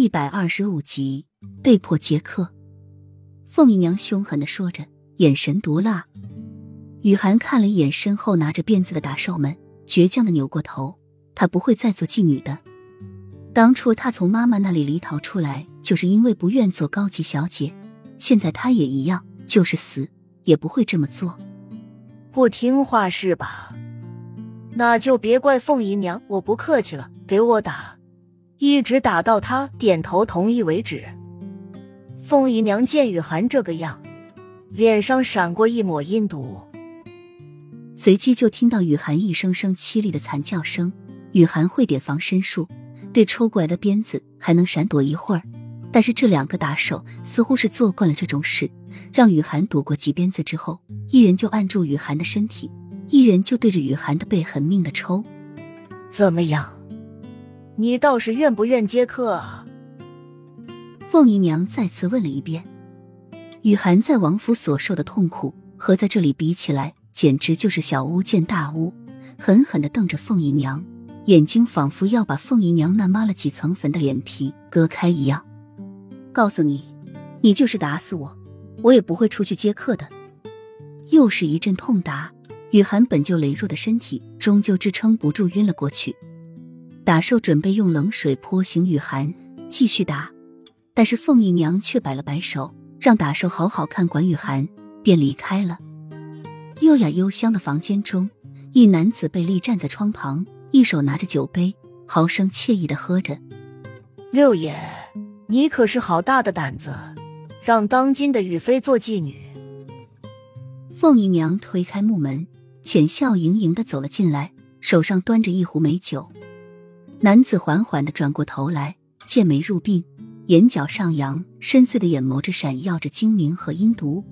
一百二十五集被迫接客。凤姨娘凶狠的说着，眼神毒辣。雨涵看了一眼身后拿着鞭子的打手们，倔强的扭过头。她不会再做妓女的。当初她从妈妈那里离逃出来，就是因为不愿做高级小姐。现在她也一样，就是死也不会这么做。不听话是吧？那就别怪凤姨娘，我不客气了，给我打，一直打到他点头同意为止。凤姨娘见雨涵这个样，脸上闪过一抹阴毒。随即就听到雨涵一声声凄厉的惨叫声。雨涵会点防身术，对抽过来的鞭子还能闪躲一会儿。但是这两个打手似乎是做惯了这种事，让雨涵躲过几鞭子之后，一人就按住雨涵的身体，一人就对着雨涵的背狠命的抽。怎么样？你倒是愿不愿接客啊？凤姨娘再次问了一遍。雨涵在王府所受的痛苦和在这里比起来。简直就是小巫见大巫，狠狠的瞪着凤姨娘，眼睛仿佛要把凤姨娘那抹了几层粉的脸皮割开一样。告诉你，你就是打死我，我也不会出去接客的。又是一阵痛打，雨涵本就羸弱的身体终究支撑不住，晕了过去。打兽准备用冷水泼醒雨涵，继续打，但是凤姨娘却摆了摆手，让打兽好好看管雨涵，便离开了。优雅幽香的房间中，一男子被立站在窗旁，一手拿着酒杯，豪声惬意的喝着。六爷，你可是好大的胆子，让当今的雨妃做妓女。凤姨娘推开木门，浅笑盈盈的走了进来，手上端着一壶美酒。男子缓缓的转过头来，剑眉入鬓，眼角上扬，深邃的眼眸着闪耀着精明和阴毒。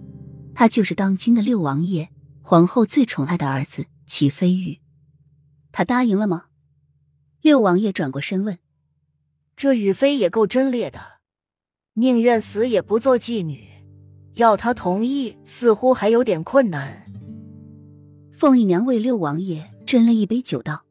他就是当今的六王爷。皇后最宠爱的儿子齐飞宇，他答应了吗？六王爷转过身问：“这雨妃也够真烈的，宁愿死也不做妓女，要他同意似乎还有点困难。”凤姨娘为六王爷斟了一杯酒，道：“